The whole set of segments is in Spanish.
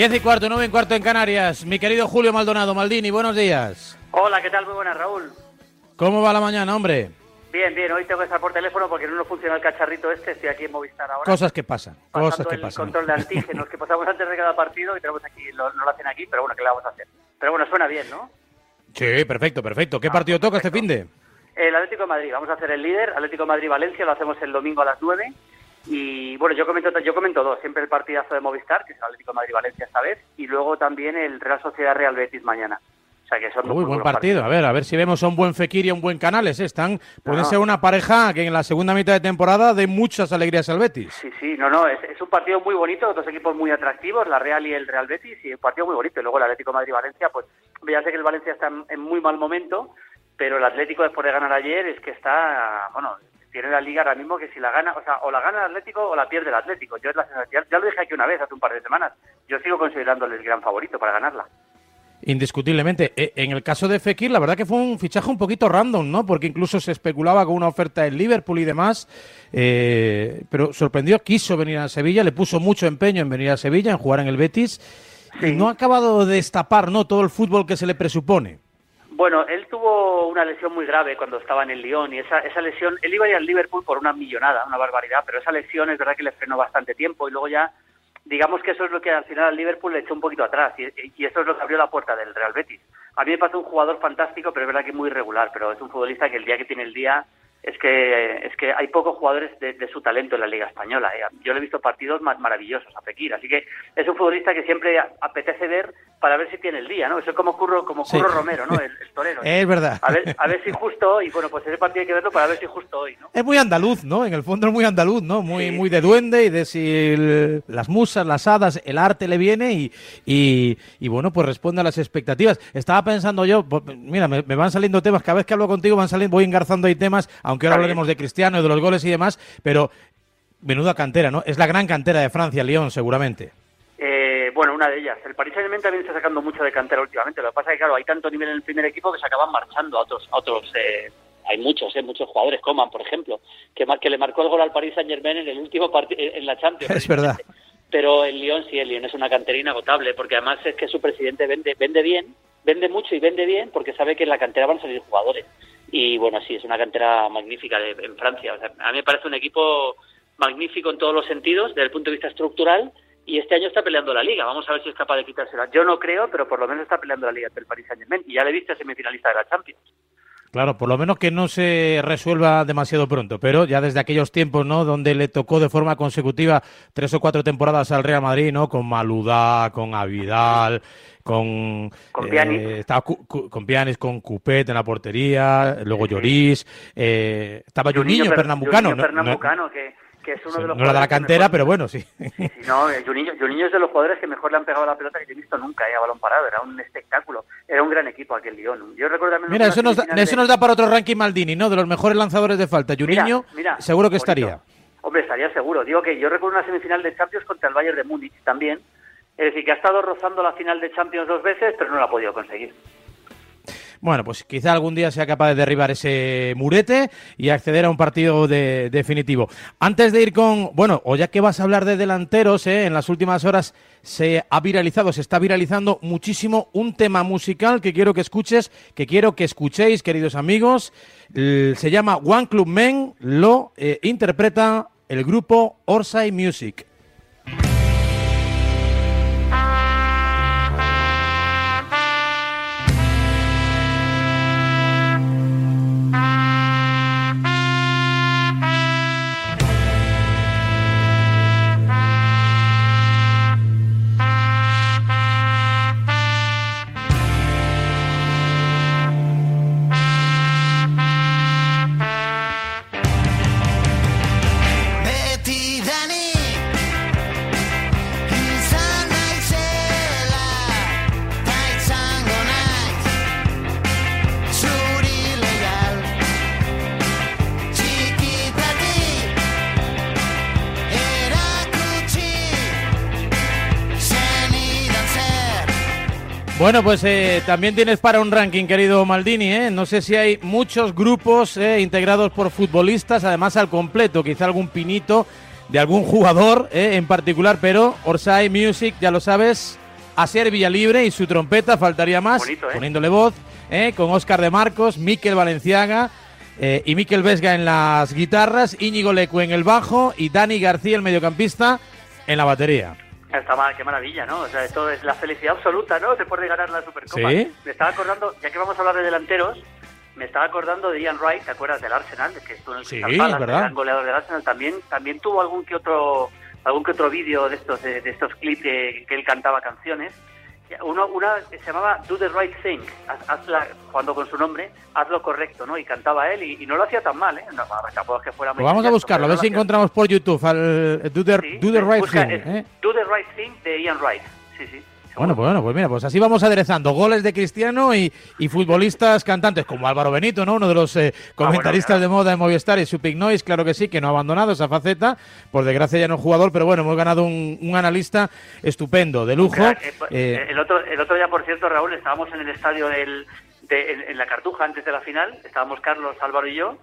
10 y cuarto, 9 y cuarto en Canarias. Mi querido Julio Maldonado, Maldini, buenos días. Hola, ¿qué tal? Muy buenas, Raúl. ¿Cómo va la mañana, hombre? Bien, bien, hoy tengo que estar por teléfono porque no nos funciona el cacharrito este, estoy aquí en Movistar ahora. Cosas que pasan, cosas que el pasan. control de antígenos que pasamos antes de cada partido y tenemos aquí, lo, no lo hacen aquí, pero bueno, ¿qué le vamos a hacer? Pero bueno, suena bien, ¿no? Sí, perfecto, perfecto. ¿Qué Ah, partido toca este fin de? El Atlético de Madrid, vamos a hacer el líder, Atlético de Madrid-Valencia, lo hacemos el domingo a las 9. Y bueno, yo comento, yo comento dos, siempre el partidazo de Movistar, que es el Atlético de Madrid-Valencia esta vez, y luego también el Real Sociedad-Real Betis mañana. O sea que son Uy, muy buen partido. A ver, a ver si vemos a un buen Fekir y a un buen Canales. ¿eh? Están, pueden No. ser una pareja que en la segunda mitad de temporada dé muchas alegrías al Betis. Sí, sí, no, no, es, es un partido muy bonito, dos equipos muy atractivos, la Real y el Real Betis, y un partido muy bonito. Y luego el Atlético de Madrid-Valencia, pues ya sé que el Valencia está en, en muy mal momento, pero el Atlético después de ganar ayer es que está, bueno, tiene la liga ahora mismo que si la gana, o sea, o la gana el Atlético o la pierde el Atlético. Yo es la sensación, ya lo dije aquí una vez hace un par de semanas, yo sigo considerándole el gran favorito para ganarla. Indiscutiblemente. Eh, En el caso de Fekir, la verdad que fue un fichaje un poquito random, ¿no? Porque incluso se especulaba con una oferta en Liverpool y demás. eh, pero sorprendió, quiso venir a Sevilla, le puso mucho empeño en venir a Sevilla, en jugar en el Betis. Y no ha acabado de destapar, ¿no? Todo el fútbol que se le presupone. Bueno, él tuvo una lesión muy grave cuando estaba en el Lyon y esa, esa lesión, él iba a ir al Liverpool por una millonada, una barbaridad, pero esa lesión es verdad que le frenó bastante tiempo y luego ya, digamos que eso es lo que al final al Liverpool le echó un poquito atrás y, eso es lo que abrió la puerta del Real Betis. A mí me parece un jugador fantástico, pero es verdad que muy irregular, pero es un futbolista que el día que tiene el día es que es que hay pocos jugadores de, su talento en la Liga Española. ¿eh? Yo le he visto partidos más maravillosos a Fekir, así que es un futbolista que siempre apetece ver para ver si tiene el día, ¿no? Eso es como Curro, como Sí. Curro Romero, ¿no? El, el torero. Es verdad. A ver, a ver si justo hoy, bueno, pues ese partido hay que verlo para ver si justo hoy, ¿no? Es muy andaluz, ¿no? En el fondo es muy andaluz, ¿no? Muy, Sí. muy de duende y de si el- las musas, las hadas, el arte le viene y, y, y, bueno, pues responde a las expectativas. Estaba pensando yo, pues, mira, me, me van saliendo temas, cada vez que hablo contigo van saliendo, voy engarzando ahí temas, aunque ahora hablaremos de Cristiano y de los goles y demás, pero menuda cantera, ¿no? Es la gran cantera de Francia, Lyon, seguramente. Eh, bueno, una de ellas. El Paris Saint-Germain también está sacando mucho de cantera últimamente. Lo que pasa es que, claro, hay tanto nivel en el primer equipo que se acaban marchando a otros... A otros eh, hay muchos, eh, muchos jugadores, Coman, por ejemplo, que, que le marcó el gol al Paris Saint-Germain en el último partido, en la Champions. Es verdad. Pero el Lyon sí, el Lyon es una cantera inagotable, porque además es que su presidente vende, vende bien, vende mucho y vende bien, porque sabe que en la cantera van a salir jugadores. Y bueno, sí, es una cantera magnífica de- en Francia. O sea, a mí me parece un equipo magnífico en todos los sentidos, desde el punto de vista estructural, y este año está peleando la Liga. Vamos a ver si es capaz de quitársela. Yo no creo, pero por lo menos está peleando la Liga ante el Paris Saint-Germain, y ya le viste semifinalista de la Champions. Claro, por lo menos que no se resuelva demasiado pronto, pero ya desde aquellos tiempos, ¿no? Donde le tocó de forma consecutiva tres o cuatro temporadas al Real Madrid, ¿no? Con Maludá, con Avidal, con... Con eh, estaba Cu- Cu- con Pjanic, con Cupet en la portería, luego Lloris, eh, estaba Juninho, Per- Pernambucano, ¿no? Pernambucano, que, que es uno no, de los no era de la cantera, mejor- pero bueno, sí. Sí, no, eh, Juninho, Juninho es de los jugadores que mejor le han pegado la pelota que yo he visto nunca eh, a balón parado. Era un espectáculo. Era un gran equipo aquel Lyon. Yo recuerdo también Mira, eso nos, da, eso de- nos da para otro ranking Maldini, ¿no? De los mejores lanzadores de falta. Mira, Juninho, mira, seguro que bonito. estaría. Hombre, estaría seguro. Digo que yo recuerdo una semifinal de Champions contra el Bayern de Múnich también. Es decir, que ha estado rozando la final de Champions dos veces, pero no la ha podido conseguir. Bueno, pues quizá algún día sea capaz de derribar ese murete y acceder a un partido de- definitivo. Antes de ir con, bueno, o ya que vas a hablar de delanteros, ¿eh? en las últimas horas se ha viralizado, se está viralizando muchísimo un tema musical que quiero que escuches, que quiero que escuchéis, queridos amigos. Se llama One Club Men, lo eh, interpreta el grupo Orsay Music. Bueno, pues eh, también tienes para un ranking, querido Maldini. ¿eh? No sé si hay muchos grupos eh, integrados por futbolistas, además al completo, quizá algún pinito de algún jugador en particular, pero Orsay Music, ya lo sabes, Asier Villalibre y su trompeta, faltaría más, Bonito, poniéndole voz, con Óscar de Marcos, Miquel Valenciaga y Miquel Vesga en las guitarras, Íñigo Lecu en el bajo y Dani García, el mediocampista, en la batería. Está mal, qué maravilla, ¿no? O sea, esto es la felicidad absoluta, ¿no? Después de ganar la Supercopa. Sí. Me estaba acordando, ya que vamos a hablar de delanteros, me estaba acordando de Ian Wright, ¿te acuerdas del Arsenal? De que estuvo en el Sí, verdad. el gran goleador del Arsenal. También, también tuvo algún que otro algún que otro vídeo de estos de, de estos clips que, que él cantaba canciones. Uno, una que se llamaba Do the Right Thing, haz, hazla, jugando con su nombre, haz lo correcto, ¿no? Y cantaba él y, y no lo hacía tan mal, ¿eh? No, a ver, tampoco es que fuera Pues vamos a buscarlo, a ver si encontramos por YouTube al eh, Do the, Sí, Do the Right Thing. ¿eh? Do the Right Thing de Ian Wright. Sí, sí. Bueno, pues bueno, pues mira, pues así vamos aderezando goles de Cristiano y, y futbolistas cantantes como Álvaro Benito, ¿no? Uno de los eh, comentaristas Ah, claro. de moda de Movistar y su Pig Noise, claro que sí, que no ha abandonado esa faceta. Por desgracia ya no es jugador, pero bueno, hemos ganado un, un analista estupendo, de lujo. Eh, Eh, el, otro, el otro día, por cierto, Raúl, estábamos en el estadio del, de- en, en la Cartuja antes de la final, estábamos Carlos, Álvaro y yo.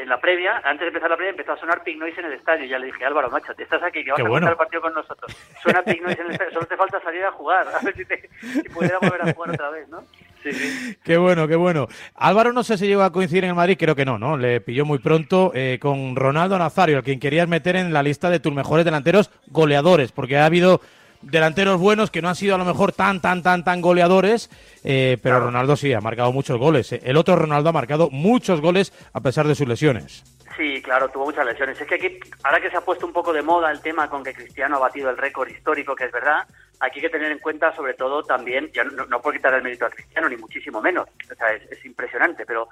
En la previa, antes de empezar la previa, empezó a sonar Pig Noise en el estadio. Ya le dije, Álvaro, macho, te estás aquí, que vas Qué a bueno. el partido con nosotros. Suena Pig Noise en el estadio, solo te falta salir a jugar. A ver si, te, si pudiera volver a jugar otra vez, ¿no? Sí, sí. Qué bueno, qué bueno. Álvaro no sé si llegó a coincidir en el Madrid, creo que no, ¿no? Le pilló muy pronto eh, con Ronaldo Nazario, al quien querías meter en la lista de tus mejores delanteros goleadores, porque ha habido delanteros buenos que no han sido a lo mejor tan, tan, tan, tan goleadores, eh, pero Ronaldo sí ha marcado muchos goles. El otro Ronaldo ha marcado muchos goles a pesar de sus lesiones. Sí, claro, tuvo muchas lesiones. Es que aquí, ahora que se ha puesto un poco de moda el tema con que Cristiano ha batido el récord histórico, que es verdad, aquí hay que tener en cuenta sobre todo también, ya no, no por quitar el mérito a Cristiano, ni muchísimo menos, o sea, es, es impresionante, pero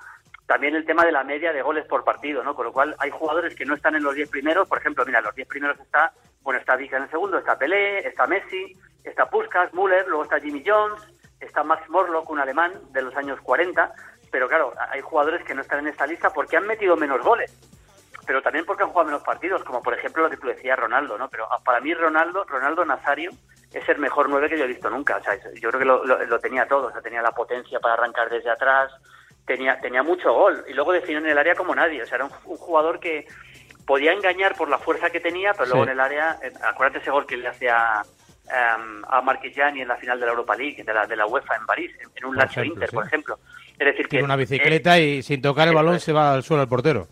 también el tema de la media de goles por partido, ¿no? Con lo cual hay jugadores que no están en los 10 primeros, por ejemplo, mira, los 10 primeros está, bueno, está Vika en el segundo, está Pelé, está Messi, está Puskas, Müller, luego está Jimmy Jones, está Max Morlock, un alemán de los años 40, pero claro, hay jugadores que no están en esta lista porque han metido menos goles pero también porque han jugado menos partidos, como por ejemplo lo que tú decías, Ronaldo, ¿no? Pero ah, para mí Ronaldo, Ronaldo Nazario es el mejor nueve que yo he visto nunca, o sea, yo creo que lo, tenía todo, o sea, tenía la potencia para arrancar desde atrás, tenía, tenía mucho gol, y luego definió en el área como nadie, o sea, era un jugador que podía engañar por la fuerza que tenía, pero luego en el área, acuérdate ese gol que le hace a, em, a Marquillani en la final de la Europa League, de la, de la UEFA en París, en, en un Lazio Inter, sí. por ejemplo. Es decir, que Tiene una eh, bicicleta y sin tocar el balón se va al suelo el portero.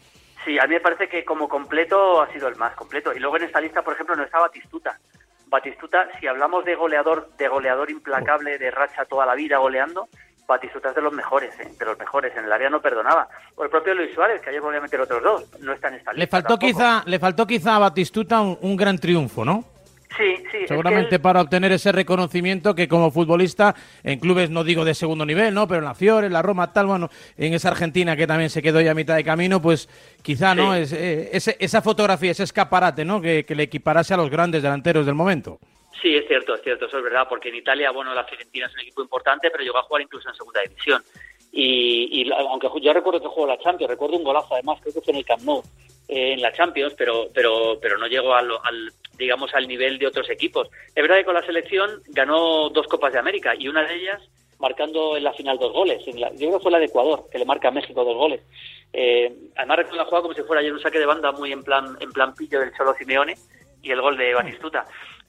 Sí, a mí me parece que como completo ha sido el más completo. Y luego en esta lista, por ejemplo, no está Batistuta. Batistuta, si hablamos de goleador, de goleador implacable, de racha toda la vida goleando, Batistuta es de los mejores, ¿eh? de los mejores. En el área no perdonaba. O el propio Luis Suárez, que ayer volvió a meter otros dos, no está en esta Le faltó tampoco. quizá, le faltó quizá a Batistuta un, un gran triunfo, ¿no? Sí, sí. es que Seguramente él- para obtener ese reconocimiento que como futbolista en clubes no digo de segundo nivel, ¿no? Pero en la Fiore, en la Roma, tal, bueno, en esa Argentina que también se quedó ya a mitad de camino, pues quizá, ¿no? Es, eh, ese- esa fotografía, ese escaparate, ¿no? Que, que le equiparase a los grandes delanteros del momento. Sí, es cierto, es cierto, eso es verdad, porque en Italia, bueno, la Fiorentina es un equipo importante, pero llegó a jugar incluso en segunda división. Y, y aunque yo recuerdo que jugó la Champions, recuerdo un golazo además, creo que fue en el Camp Nou, eh, en la Champions, pero, pero, pero no llegó al, digamos, al nivel de otros equipos. Es verdad que con la selección ganó dos Copas de América y una de ellas marcando en la final dos goles. Yo creo que fue la de Ecuador, que le marca a México dos goles. Eh, además recuerdo la jugada como si fuera ayer un saque de banda muy en plan, en plan pillo del Cholo Simeone y el gol de Batistuta.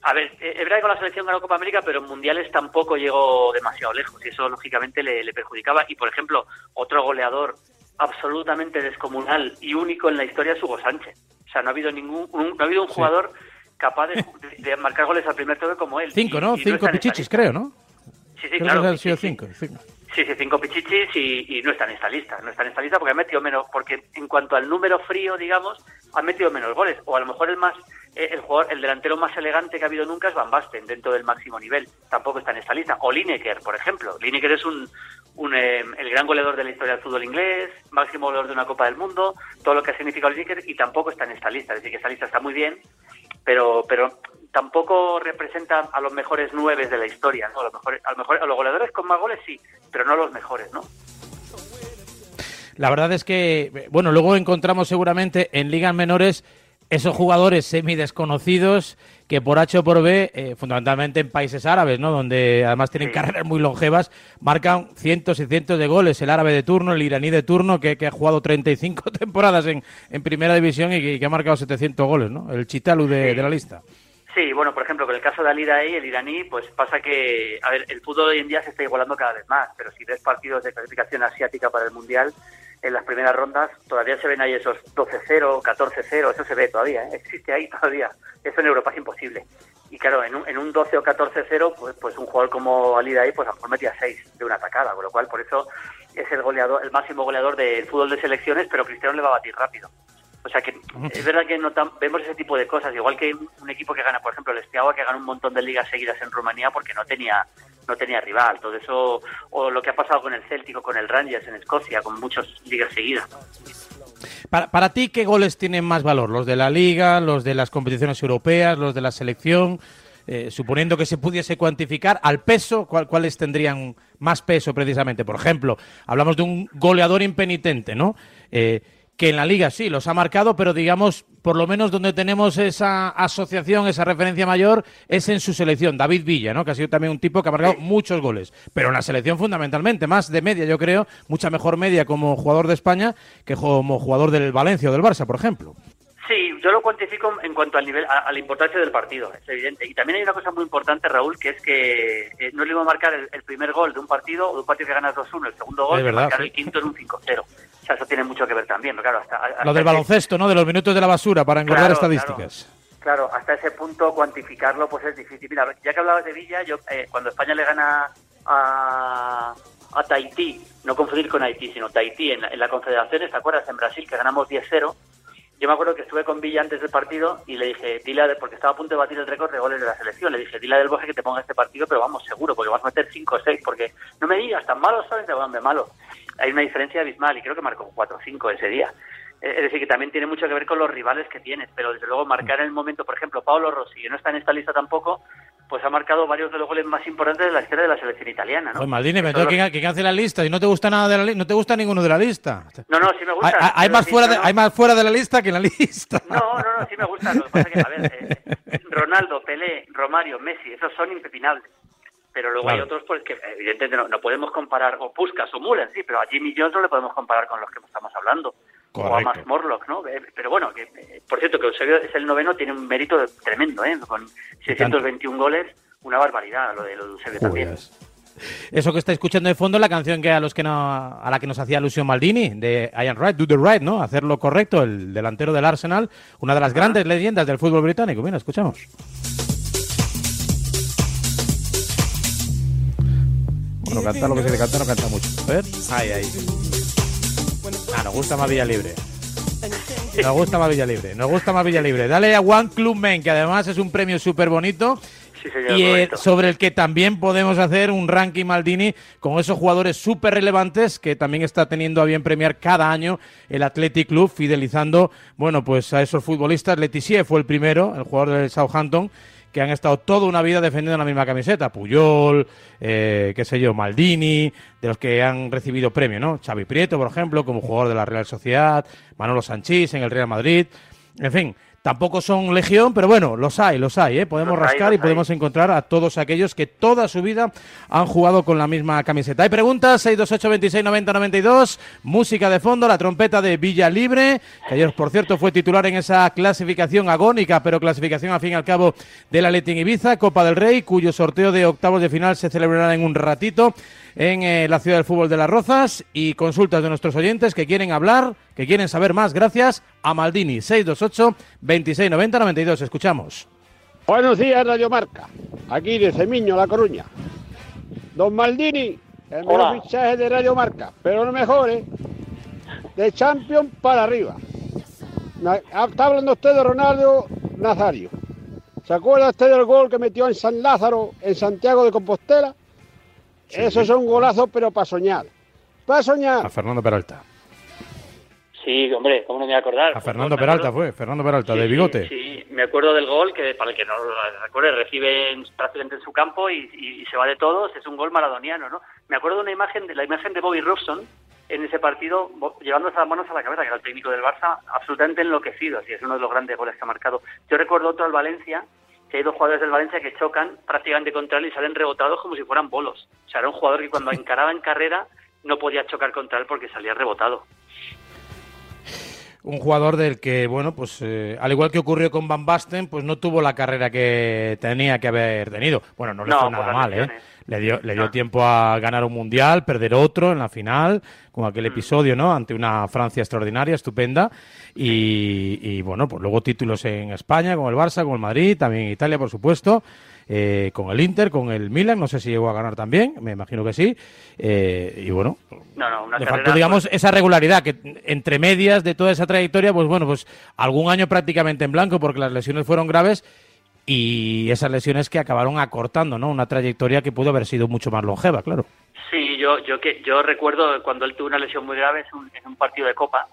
A ver, eh, es verdad que con la selección ganó Copa América, pero en mundiales tampoco llegó demasiado lejos y eso lógicamente le, le perjudicaba. Y por ejemplo, otro goleador absolutamente descomunal y único en la historia es Hugo Sánchez. O sea, no ha habido ningún, un- no ha habido un jugador capaz de, marcar goles al primer toque como él. Cinco, ¿no? y Cinco pichichis, creo, ¿no? Sí, sí, creo claro. que han sido sí. cinco. cinco. Sí, sí, cinco pichichis y, y no están en esta lista. No están en esta lista porque han metido menos, porque en cuanto al número frío, digamos, han metido menos goles. O a lo mejor el más, eh, el jugador, el delantero más elegante que ha habido nunca es Van Basten, dentro del máximo nivel. Tampoco está en esta lista. O Lineker, por ejemplo. Lineker es un, un, eh, el gran goleador de la historia del fútbol inglés, máximo goleador de una Copa del Mundo, todo lo que ha significado Lineker y tampoco está en esta lista. Es decir, que esta lista está muy bien, pero, pero tampoco representa a los mejores nueve de la historia, ¿no? A, los mejores, a, lo mejor, a los goleadores con más goles sí, pero no a los mejores, ¿no? La verdad es que, bueno, luego encontramos seguramente en ligas menores esos jugadores semi-desconocidos que por H o por B, eh, fundamentalmente en países árabes, ¿no? Donde además tienen Sí. carreras muy longevas, marcan cientos y cientos de goles. El árabe de turno, el iraní de turno, que, que ha jugado 35 temporadas en, en primera división y que, que ha marcado 700 goles, ¿no? El Chitalu de, Sí. de la lista. Sí, bueno, por ejemplo, con el caso de Ali Daei, el iraní, pues pasa que, a ver, el fútbol hoy en día se está igualando cada vez más, pero si ves partidos de clasificación asiática para el Mundial, en las primeras rondas todavía se ven ahí esos 12-0, 14-0, eso se ve todavía, ¿eh? existe ahí todavía. Eso en Europa es imposible. Y claro, en un, en un 12 o 14-0, pues, pues un jugador como Ali Daei, pues a lo mejor metía 6 de una atacada, con lo cual por eso es el goleador, el máximo goleador del fútbol de selecciones, pero Cristiano le va a batir rápido. O sea que es verdad que notam- vemos ese tipo de cosas, igual que un equipo que gana, por ejemplo, el Esteaua que gana un montón de ligas seguidas en Rumanía porque no tenía no tenía rival, todo eso o lo que ha pasado con el Celtic o con el Rangers en Escocia, con muchas ligas seguidas. Para, para ti, ¿qué goles tienen más valor? ¿Los de la Liga, los de las competiciones europeas, los de la selección? Eh, suponiendo que se pudiese cuantificar al peso, ¿cuál- ¿cuáles tendrían más peso precisamente? Por ejemplo, hablamos de un goleador impenitente, ¿no? Eh, que en la Liga sí los ha marcado, pero digamos, por lo menos donde tenemos esa asociación, esa referencia mayor, es en su selección, David Villa, ¿no? Que ha sido también un tipo que ha marcado muchos goles, pero en la selección fundamentalmente, más de media, yo creo, mucha mejor media como jugador de España que como jugador del Valencia o del Barça, por ejemplo. Sí, yo lo cuantifico en cuanto al nivel, a, a la importancia del partido, es evidente. Y también hay una cosa muy importante, Raúl, que es que eh, no es lo mismo marcar el, el primer gol de un partido o de un partido que ganas 2-1, el segundo gol, Es que verdad, marcar sí. el quinto en un 5-0. O sea, eso tiene mucho que ver también, pero claro, hasta, hasta Lo del baloncesto, ¿no? De los minutos de la basura para engordar Claro, estadísticas. Claro, hasta ese punto cuantificarlo pues es difícil. Mira, ya que hablabas de Villa, yo eh, cuando España le gana a, a Tahití, no confundir con Haití, sino Tahití en la, en la Confederaciones, ¿te acuerdas? En Brasil, que ganamos 10-0. Yo me acuerdo que estuve con Villa antes del partido y le dije, dile, a- porque estaba a punto de batir el récord de goles de la selección, le dije, dile a Del Bosque que te ponga este partido, pero vamos, seguro, porque vas a meter 5 o 6, porque no me digas, tan malo sabes, de malo. Hay una diferencia abismal y creo que marcó 4 o 5 ese día. Eh, Es decir, que también tiene mucho que ver con los rivales que tienes, pero desde luego marcar en el momento, por ejemplo, Paolo Rossi, que no está en esta lista tampoco, pues ha marcado varios de los goles más importantes de la historia de la selección italiana, ¿no? Pues Maldini, me tengo que, la lista y no te gusta nada de la no te gusta ninguno de la lista. No, no, sí me gusta. Hay, más sí, fuera no, de, hay más fuera de la lista que en la lista. No, no, no, sí me gusta. Lo que pasa que, a ver, eh, Ronaldo, Pelé, Romario, Messi, esos son impepinables. Pero luego hay otros pues, que evidentemente no, no podemos comparar, o Puskas o Müller, sí, pero a Jimmy Jones no le podemos comparar con los que estamos hablando. O a. Max Morlock, ¿no? Eh, Pero bueno, que, eh, por cierto, que Eusebio es el noveno, tiene un mérito tremendo, ¿eh? Con 621 goles, una barbaridad lo de, lo de Eusebio también. Eso que está escuchando de fondo es la canción que a los que no, a la que nos hacía alusión Maldini, de I am right, do the right, ¿no? Hacer lo correcto, el delantero del Arsenal, una de las grandes leyendas del fútbol británico. Mira, escuchamos. Bueno, canta lo que se le canta, no canta mucho. A ver. Ahí, ahí. Ah, nos gusta más Villa Libre. Nos gusta más Villa Libre. Nos gusta más Villa Libre. Dale a One Club Men, que además es un premio súper bonito. Sí, señor, Y eh, sobre el que también podemos hacer un ranking Maldini con esos jugadores súper relevantes que también está teniendo a bien premiar cada año el Athletic Club, fidelizando, bueno, pues a esos futbolistas. Letizier fue el primero, el jugador del Southampton, que han estado toda una vida defendiendo la misma camiseta. Puyol, eh, qué sé yo, Maldini, de los que han recibido premio, ¿no? Xavi Prieto, por ejemplo, como jugador de la Real Sociedad, Manolo Sanchís en el Real Madrid. En fin, tampoco son legión, pero bueno, los hay, los hay, ¿eh? Podemos Los rascar y podemos hay. encontrar a todos aquellos que toda su vida han jugado con la misma camiseta. Hay preguntas, 628 26 90 92, música de fondo, la trompeta de Villa Libre, que ayer, por cierto, fue titular en esa clasificación agónica, pero clasificación al fin y al cabo de la Leti en Ibiza, Copa del Rey, cuyo sorteo de octavos de final se celebrará en un ratito en eh, la ciudad del fútbol de Las Rozas y consultas de nuestros oyentes que quieren hablar, que quieren saber más, gracias a Maldini, 628 26 90 92. Escuchamos. Buenos días, Radio Marca. Aquí de Cemiño, La Coruña. Don Maldini, el mejor Hola. fichaje de Radio Marca, pero no mejor, ¿eh? De Champions para arriba. Ah, Está hablando usted de Ronaldo Nazario. ¿Se acuerda usted del gol que metió en San Lázaro, en Santiago de Compostela? Esos son golazos, pero para soñar. Para soñar. A Fernando Peralta. Sí, hombre, ¿cómo no me voy a acordar? A Fernando Peralta fue, Fernando Peralta, Sí, de bigote. Sí, sí, me acuerdo del gol que para el que no lo recuerde recibe en- prácticamente en su campo y, y- y se va de todos, es un gol maradoniano, ¿no? Me acuerdo de una imagen de la imagen de Bobby Robson en ese partido llevándose las manos a la cabeza, que era el técnico del Barça, absolutamente enloquecido, así es uno de los grandes goles que ha marcado. Yo recuerdo otro al Valencia, que hay dos jugadores del Valencia que chocan prácticamente contra él y salen rebotados como si fueran bolos. O sea, era un jugador que cuando encaraba en carrera no podía chocar contra él porque salía rebotado. Un jugador del que, bueno, pues eh, al igual que ocurrió con Van Basten, pues no tuvo la carrera que tenía que haber tenido. Bueno, no le No, fue nada mal, ¿eh? Le dio, le dio No. tiempo a ganar un mundial, perder otro en la final, con Mm. aquel episodio, ¿no? Ante una Francia extraordinaria, estupenda. Y, y, bueno, pues luego títulos en España, con el Barça, con el Madrid, también en Italia, por supuesto. Eh, con el Inter, con el Milan, no sé si llegó a ganar también, me imagino que sí. eh, y bueno, No, no, una le carrera, faltó, digamos, pues, esa regularidad, que entre medias de toda esa trayectoria, pues bueno, pues algún año prácticamente en blanco, porque las lesiones fueron graves y esas lesiones que acabaron acortando, ¿no? Una trayectoria que pudo haber sido mucho más longeva, claro. Sí, yo, yo, que, yo recuerdo cuando él tuvo una lesión muy grave en un, en un partido de Copa,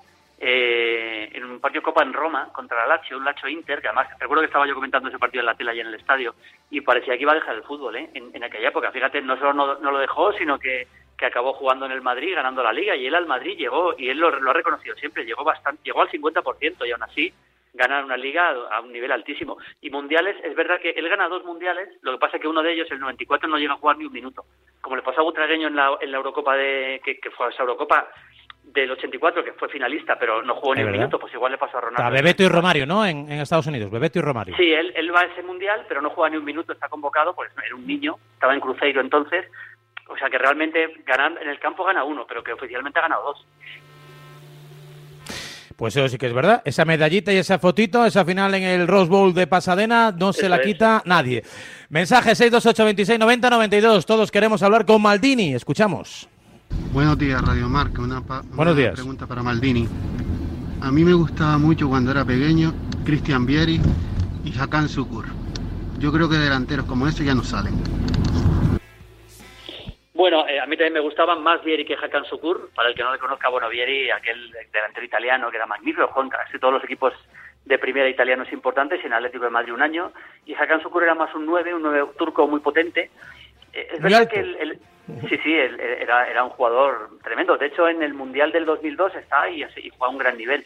eh, en un partido de Copa en Roma contra la Lazio, un Lazio Inter, que además recuerdo que estaba yo comentando ese partido en la tele allí en el estadio y parecía que iba a dejar el fútbol ¿eh? en, aquella época. Fíjate, no solo no, lo dejó, sino que, que acabó jugando en el Madrid, ganando la Liga y él al Madrid llegó, y él lo, lo ha reconocido siempre, llegó bastante, llegó al 50% y aún así ganar una liga a un nivel altísimo. Y mundiales, es verdad que él gana dos mundiales, lo que pasa es que uno de ellos, el 94, no llega a jugar ni un minuto. Como le pasó a Butragueño en la, en la Eurocopa de, que, fue esa Eurocopa del 84, que fue finalista, pero no jugó ni un verdad. minuto, pues igual le pasó a Ronaldo. Está Bebeto y Romario, ¿no? En, en Estados Unidos, Bebeto y Romario. Sí, él, él va a ese mundial, pero no juega ni un minuto, está convocado, pues era un niño, estaba en Cruzeiro entonces, o sea que realmente ganar en el campo gana uno, pero que oficialmente ha ganado dos. Pues eso sí que es verdad. Esa medallita y esa fotito, esa final en el Rose Bowl de Pasadena, no se la es. quita nadie. Mensaje 628 26 90 92. Todos queremos hablar con Maldini. Escuchamos. Buenos días, Radio Marca. Una, pa- una Buenos días. pregunta para Maldini. A mí me gustaba mucho cuando era pequeño Cristian Vieri y Hakan Sukur. Yo creo que delanteros como ese ya no salen. Bueno, eh, a mí también me gustaban más Vieri que Hakan Sukur. Para el que no le conozca, bueno, Vieri, aquel delantero italiano que era magnífico, en casi todos los equipos de primera italianos importantes y en Atlético de Madrid un año. Y Hakan Sukur era más un 9, un 9 turco muy potente. Eh, es Muy verdad alto. que el, el- sí, sí, era, era un jugador tremendo. De hecho, en el Mundial del 2002 está y, y juega a un gran nivel.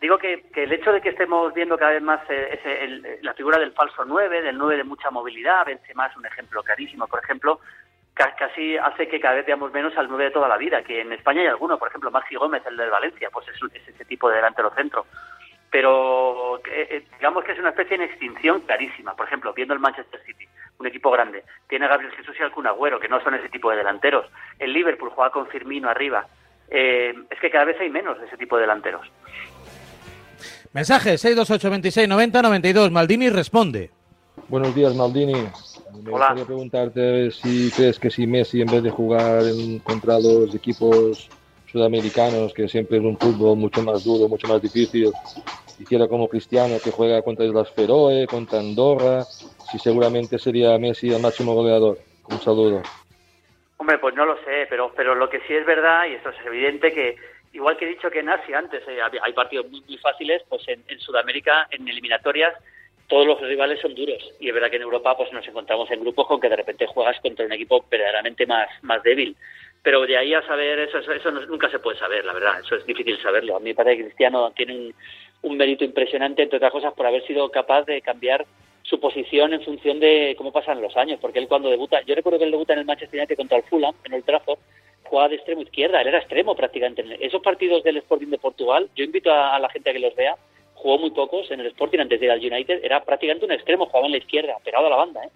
Digo que, el hecho de que estemos viendo cada vez más eh, ese- el- la figura del falso 9, del 9 de mucha movilidad, Benzema es un ejemplo clarísimo, por ejemplo, ca- casi hace que cada vez veamos menos al 9 de toda la vida, que en España hay alguno, por ejemplo, Maxi Gómez, el del Valencia, pues es, ese tipo de delantero centro. Pero eh, eh, digamos que es una especie en extinción clarísima. Por ejemplo, viendo el Manchester City, un equipo grande, tiene a Gabriel Jesús y al Kun Agüero, que no son ese tipo de delanteros. El Liverpool juega con Firmino arriba. Eh, es que cada vez hay menos de ese tipo de delanteros. Mensaje 628 26 90 92. Maldini responde. Buenos días, Maldini. Me Hola. gustaría preguntarte si crees que si Messi, en vez de jugar en- contra los equipos sudamericanos, que siempre es un fútbol mucho más duro, mucho más difícil, hiciera como Cristiano, que juega contra las Feroe, contra Andorra, si seguramente sería Messi el máximo goleador. Un saludo. Hombre, pues no lo sé, pero, pero lo que sí es verdad, y esto es evidente, que igual que he dicho que en Asia antes eh, hay partidos muy, muy fáciles, pues en, en Sudamérica, en eliminatorias, todos los rivales son duros. Y es verdad que en Europa pues nos encontramos en grupos con que de repente juegas contra un equipo verdaderamente más, más débil. Pero de ahí a saber, eso, eso, eso no- nunca se puede saber, la verdad, eso es difícil saberlo. A mí me parece que Cristiano tiene un, un mérito impresionante, entre otras cosas, por haber sido capaz de cambiar su posición en función de cómo pasan los años, porque él cuando debuta, yo recuerdo que él debuta en el Manchester United contra el Fulham, en el Trafford, jugaba de extremo izquierda, él era extremo prácticamente. En esos partidos del Sporting de Portugal, yo invito a, la gente a que los vea, jugó muy pocos en el Sporting antes de ir al United, era prácticamente un extremo, jugaba en la izquierda, pegado a la banda, ¿eh?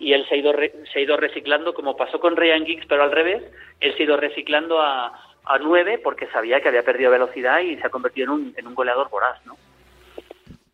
Y él se ha ido se ha ido reciclando, como pasó con Ryan Giggs, pero al revés, él se ha ido reciclando a, a nueve porque sabía que había perdido velocidad y se ha convertido en un, en un goleador voraz, ¿no?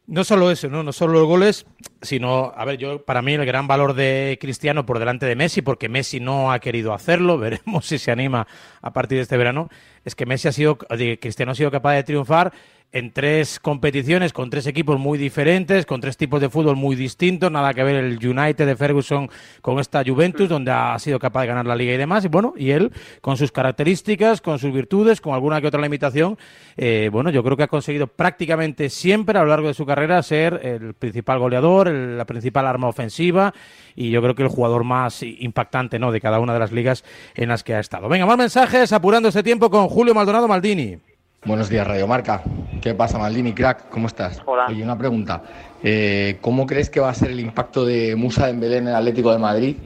No solo eso, ¿no? No solo los goles, sino, a ver, yo para mí el gran valor de Cristiano por delante de Messi, porque Messi no ha querido hacerlo, veremos si se anima a partir de este verano, es que Messi ha sido, Cristiano ha sido capaz de triunfar en tres competiciones con tres equipos muy diferentes, con tres tipos de fútbol muy distintos, nada que ver el United de Ferguson con esta Juventus, donde ha sido capaz de ganar la liga y demás, y bueno, y él, con sus características, con sus virtudes, con alguna que otra limitación, eh, bueno, yo creo que ha conseguido prácticamente siempre a lo largo de su carrera ser el principal goleador, la principal arma ofensiva, y yo creo que el jugador más impactante, ¿no?, de cada una de las ligas en las que ha estado. Venga, más mensajes, apurando este tiempo con Julio Maldonado Maldini. Buenos días, Radio Marca. ¿Qué pasa, Maldini, crack? ¿Cómo estás? Hola. Oye, una pregunta. Eh, ¿Cómo crees que va a ser el impacto de Musa Dembélé en el Atlético de Madrid?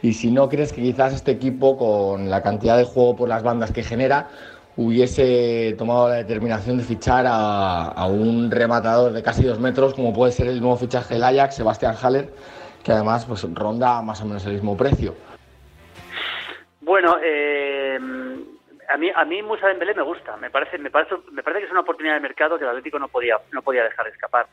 Y si no crees que quizás este equipo, con la cantidad de juego por las bandas que genera, hubiese tomado la determinación de fichar a, a un rematador de casi dos metros, como puede ser el nuevo fichaje del Ajax, Sebastián Haller, que además pues, ronda más o menos el mismo precio. Bueno, eh, a mí a mí Musa Dembélé me gusta, me parece me parece me parece que es una oportunidad de mercado que el Atlético no podía no podía dejar de escapar.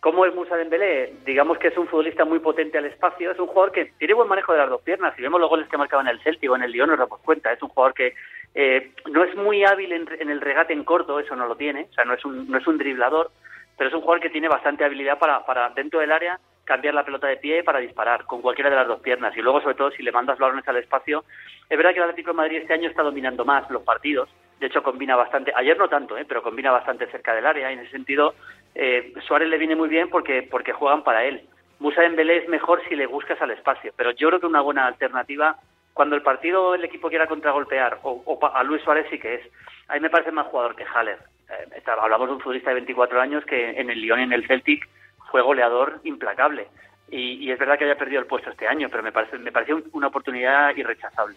¿Cómo es Musa Dembélé? Digamos que es un futbolista muy potente al espacio, es un jugador que tiene buen manejo de las dos piernas. Si vemos los goles que marcaba en el Celtic o en el Lyon nos damos cuenta, es un jugador que eh, no es muy hábil en, en el regate en corto, eso no lo tiene, o sea, no es un no es un driblador, pero es un jugador que tiene bastante habilidad para, para dentro del área cambiar la pelota de pie para disparar con cualquiera de las dos piernas. Y luego sobre todo si le mandas balones al espacio es verdad que el Atlético de Madrid este año está dominando más los partidos. De hecho combina bastante ayer no tanto ¿eh? pero combina bastante cerca del área. Y en ese sentido eh, Suárez le viene muy bien porque porque juegan para él. Musa Dembélé es mejor si le buscas al espacio pero yo creo que una buena alternativa cuando el partido el equipo quiera contragolpear o, o a Luis Suárez sí que es a mí me parece más jugador que Haller. Eh, hablamos de un futbolista de 24 años que en el Lyon y en el Celtic fue goleador implacable. Y, y es verdad que haya perdido el puesto este año, pero me parece me pareció un- una oportunidad irrechazable.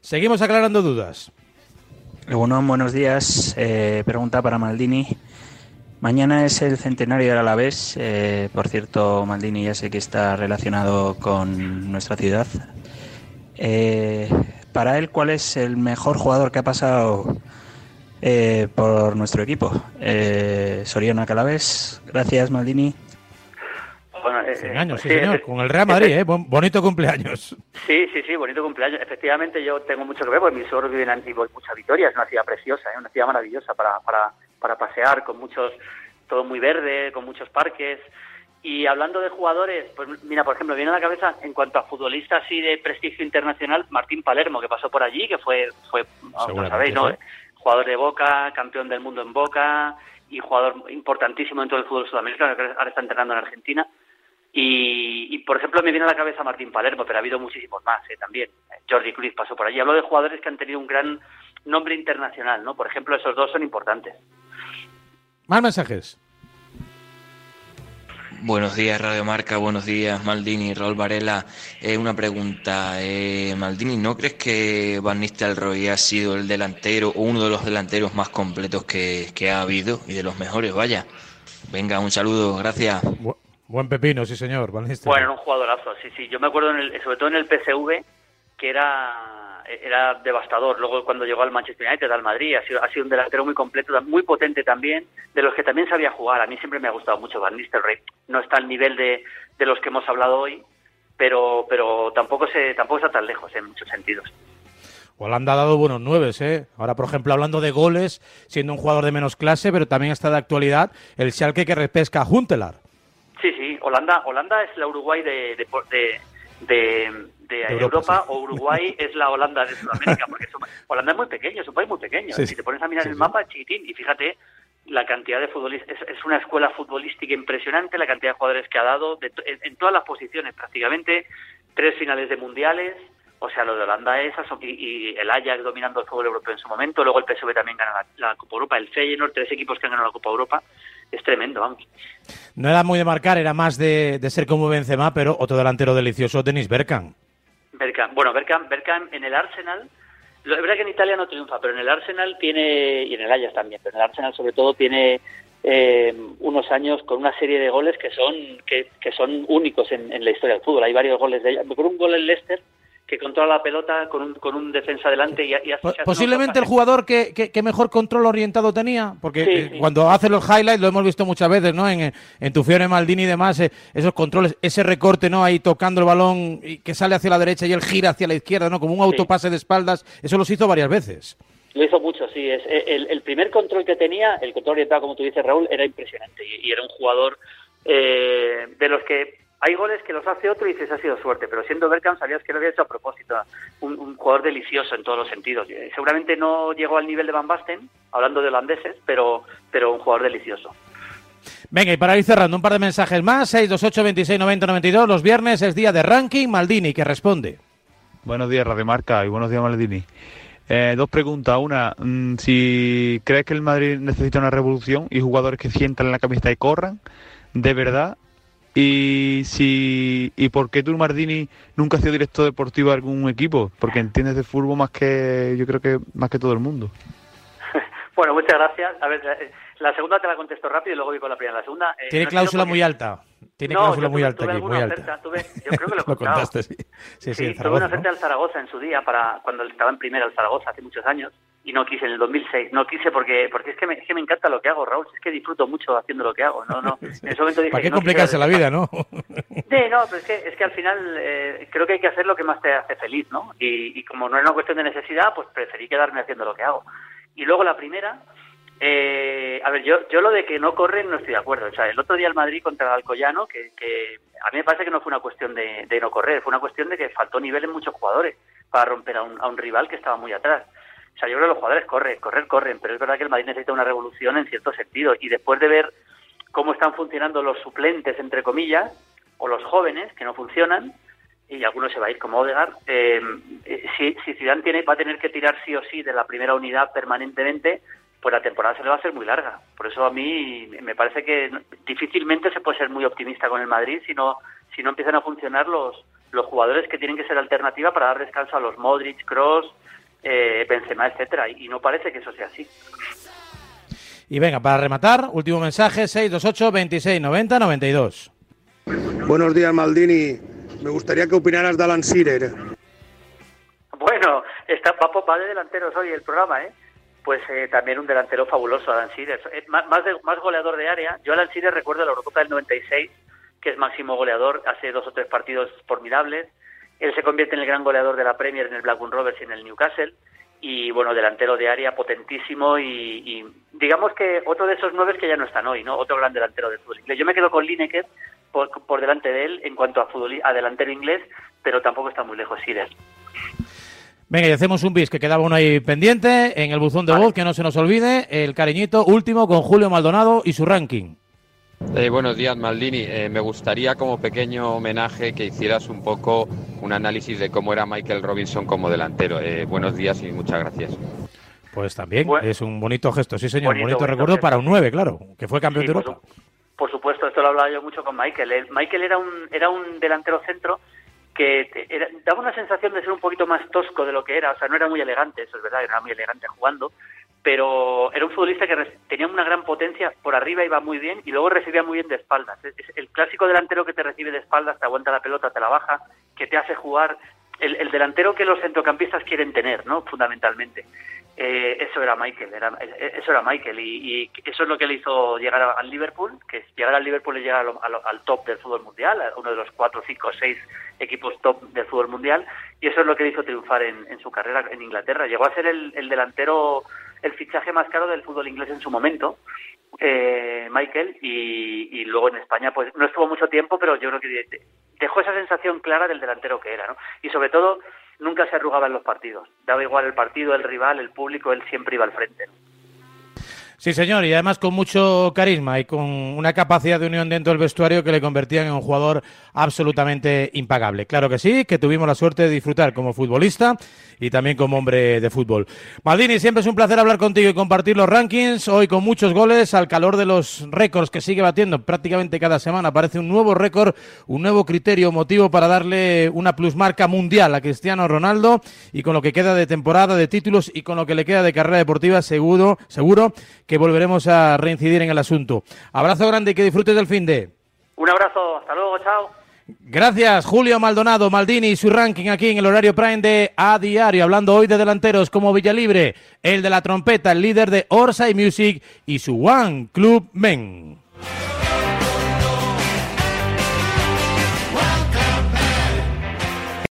Seguimos aclarando dudas. Bueno, buenos días. Eh, pregunta para Maldini. Mañana es el centenario del Alavés. Eh, por cierto, Maldini ya sé que está relacionado con nuestra ciudad. Eh, para él, ¿cuál es el mejor jugador que ha pasado eh, por nuestro equipo? Eh, Soriano Calavés. Gracias, Maldini. Bueno, eh, Cien eh, años, sí, sí, señor, efe- con el Real Madrid, ¿eh? Bon- bonito cumpleaños. Sí, sí, sí, bonito cumpleaños. Efectivamente, yo tengo mucho que ver, porque mis suegros viven en mucha Vitoria, es una ciudad preciosa, ¿eh? una ciudad maravillosa para, para, para pasear, con muchos, todo muy verde, con muchos parques. Y hablando de jugadores, pues mira, por ejemplo, viene a la cabeza en cuanto a futbolistas así de prestigio internacional, Martín Palermo, que pasó por allí, que fue, fue Seguramente, sabéis, ¿no? sí. Jugador de Boca, campeón del mundo en Boca y jugador importantísimo dentro del fútbol sudamericano, que ahora está entrenando en Argentina. Y, y, por ejemplo, me viene a la cabeza Martín Palermo, pero ha habido muchísimos más eh, también. Jordi Cruz pasó por allí. Hablo de jugadores que han tenido un gran nombre internacional, ¿no? Por ejemplo, esos dos son importantes. Más mensajes. Buenos días, Radio Marca. Buenos días, Maldini, Raúl Varela. Eh, una pregunta. Eh, Maldini, ¿no crees que Van Nistelrooy ha sido el delantero o uno de los delanteros más completos que, que ha habido y de los mejores? Vaya. Venga, un saludo. Gracias. Bu- buen pepino, sí, señor. Van Nistelrooy. Bueno, era un jugadorazo, sí, sí. Yo me acuerdo, en el- sobre todo en el PSV, que era, era devastador. Luego, cuando llegó al Manchester United, al Madrid, ha sido, ha sido un delantero muy completo, muy potente también, de los que también sabía jugar. A mí siempre me ha gustado mucho Van Nistelrooy. No está al nivel de, de los que hemos hablado hoy, pero, pero tampoco, se, tampoco está tan lejos en muchos sentidos. Holanda ha dado buenos nueves, ¿eh? Ahora, por ejemplo, hablando de goles, siendo un jugador de menos clase, pero también está de actualidad el Schalke que repesca a Huntelaar. Sí, sí, Holanda, Holanda es la Uruguay de, de, de, de- Europa, Europa, sí. o Uruguay es la Holanda de Sudamérica, porque Holanda es muy pequeño, es un país muy pequeño. Sí, si te pones a mirar el mapa, es chiquitín, y fíjate la cantidad de futbolistas, es, es una escuela futbolística impresionante, la cantidad de jugadores que ha dado, de en, en todas las posiciones prácticamente, tres finales de mundiales, o sea, lo de Holanda es y, y el Ajax dominando el fútbol europeo en su momento, luego el PSV también gana la, la Copa Europa, el Feyenoord, tres equipos que han ganado la Copa Europa, es tremendo, vamos. No era muy de marcar, era más de, de ser como Benzema, pero otro delantero delicioso, Denis Bergkamp. Bergkamp. Bueno, Bergkamp, en el Arsenal, lo, es verdad que en Italia no triunfa, pero en el Arsenal tiene, y en el Ajax también, pero en el Arsenal sobre todo tiene eh, unos años con una serie de goles que son que, que son únicos en, en la historia del fútbol. Hay varios goles de ella. Por un gol en Leicester que controla la pelota con un, con un defensa delante y, y hace- Posiblemente el jugador que, que- que mejor control orientado tenía, porque Sí, eh, sí. cuando hace los highlights lo hemos visto muchas veces, ¿no? En, eh, en tu Fiore Maldini y demás, eh, esos controles, ese recorte, ¿no? Ahí tocando el balón y que sale hacia la derecha y él gira hacia la izquierda, ¿no? Como un autopase de espaldas, eso los hizo varias veces. Lo hizo mucho, sí. Es, el, el primer control que tenía, el control orientado, como tú dices, Raúl, era impresionante. Y, y era un jugador eh, de los que hay goles que los hace otro y dices, ha sido suerte. Pero siendo Bergkamp, sabías que lo había hecho a propósito. Un, un jugador delicioso en todos los sentidos. Eh, Seguramente no llegó al nivel de Van Basten, hablando de holandeses, pero, pero un jugador delicioso. Venga, y para ir cerrando, un par de mensajes más, 628 26 90 92, los viernes es día de ranking, Maldini, que responde. Buenos días, Radio Marca, y buenos días, Maldini. Eh, dos preguntas. Una, mm, si crees que el Madrid necesita una revolución y jugadores que sientan la camiseta y corran, de verdad, Y si y por qué tú, Mardini, nunca has sido director deportivo de algún equipo, porque entiendes de fútbol más que yo creo que más que todo el mundo. Bueno, muchas gracias. A ver, la segunda te la contesto rápido y luego voy con la primera. La segunda. eh, Tiene no cláusula muy alta. Tiene No, cláusula muy tuve- alta tuve aquí, alguna muy alta. oferta, tuve- yo creo que lo contaste, sí. Sí, sí, en tuve Zaragoza, una ¿no? oferta al Zaragoza en su día para cuando estaba en primera el Zaragoza hace muchos años y no quise en el 2006 no quise porque porque es que me, es que me encanta lo que hago Raúl es que disfruto mucho haciendo lo que hago no no en ese momento dije ¿Para qué no complicarse la vida, no? Sí, no, pero es que, es que al final eh, creo que hay que hacer lo que más te hace feliz, ¿no? Y, y como no era una cuestión de necesidad, pues preferí quedarme haciendo lo que hago. Y luego la primera, eh, a ver, yo, yo lo de que no corren no estoy de acuerdo. O sea, el otro día el Madrid contra el Alcoyano, que, que a mí me parece que no fue una cuestión de, de no correr, fue una cuestión de que faltó nivel en muchos jugadores para romper a un, a un rival que estaba muy atrás. O sea, yo creo que los jugadores corren, correr, corren, pero es verdad que el Madrid necesita una revolución en cierto sentido. Y después de ver cómo están funcionando los suplentes, entre comillas, o los jóvenes, que no funcionan, y alguno se va a ir como Odegaard, eh, eh, si, si va a tener que tirar sí o sí de la primera unidad permanentemente, pues la temporada se le va a hacer muy larga. Por eso a mí me parece que difícilmente se puede ser muy optimista con el Madrid si no, si no empiezan a funcionar los, los jugadores que tienen que ser alternativa para dar descanso a los Modric, Cross, eh, Benzema, etcétera y, y no parece que eso sea así. Y venga, para rematar, último mensaje, 628 26 90 92. Buenos días, Maldini. Me gustaría que opinaras de Alan Shearer. Bueno, está Papo va de delanteros hoy el programa, ¿eh? Pues eh, también un delantero fabuloso, Alan Shearer. Eh, más, más, de- más goleador de área. Yo Alan Shearer recuerdo la Eurocopa del 96, que es máximo goleador, hace dos o tres partidos formidables. Él se convierte en el gran goleador de la Premier en el Blackburn Rovers y en el Newcastle. Y bueno, delantero de área potentísimo y, y digamos que otro de esos nueve que ya no están hoy, ¿no? Otro gran delantero de fútbol inglés. Yo me quedo con Lineker por, por delante de él en cuanto a, delantero inglés, pero tampoco está muy lejos Shearer. Venga, y hacemos un bis que quedaba uno ahí pendiente en el buzón de voz, que no se nos olvide, el cariñito último con Julio Maldonado y su ranking. Eh, buenos días, Maldini. Eh, me gustaría, como pequeño homenaje, que hicieras un poco un análisis de cómo era Michael Robinson como delantero. Eh, buenos días y muchas gracias. Pues también es un bonito gesto, sí señor, Bonito, bonito, bonito recuerdo gesto. para un 9, claro, que fue campeón Sí, de Europa. Por supuesto, esto lo hablaba yo mucho con Michael. Michael era un, era un delantero centro que te- era- daba una sensación de ser un poquito más tosco de lo que era. O sea, no era muy elegante, eso es verdad, era muy elegante jugando, pero era un futbolista que tenía una gran potencia, por arriba iba muy bien y luego recibía muy bien de espaldas. Es, es el clásico delantero que te recibe de espaldas, te aguanta la pelota, te la baja, que te hace jugar. El, el delantero que los centrocampistas quieren tener, ¿no? Fundamentalmente. Eh, eso era Michael, era, eso era Michael y, y eso es lo que le hizo llegar al Liverpool, que es llegar al Liverpool y llegar al top del fútbol mundial, a uno de los cuatro, cinco, seis equipos top del fútbol mundial y eso es lo que le hizo triunfar en, en su carrera en Inglaterra. Llegó a ser el delantero, el fichaje más caro del fútbol inglés en su momento, eh, Michael, y, y luego en España pues no estuvo mucho tiempo, pero yo creo que de- dejó esa sensación clara del delantero que era, ¿no? Y sobre todo nunca se arrugaba en los partidos. Daba igual el partido, el rival, el público, él siempre iba al frente. ¿no? Sí, señor, y además con mucho carisma y con una capacidad de unión dentro del vestuario que le convertían en un jugador absolutamente impagable. Claro que sí, que tuvimos la suerte de disfrutar como futbolista y también como hombre de fútbol. Maldini, siempre es un placer hablar contigo y compartir los rankings. Hoy con muchos goles, al calor de los récords que sigue batiendo prácticamente cada semana. Aparece un nuevo récord, un nuevo criterio, motivo para darle una plusmarca mundial a Cristiano Ronaldo y con lo que queda de temporada, de títulos y con lo que le queda de carrera deportiva, seguro, seguro que volveremos a reincidir en el asunto. Abrazo grande y que disfrutes del fin de. Un abrazo, hasta luego, chao. Gracias, Julio Maldonado, Maldini y su ranking aquí en el horario Prime de A Diario, hablando hoy de delanteros como Villalibre, el de la trompeta, el líder de Orsay Music y su One Club Men.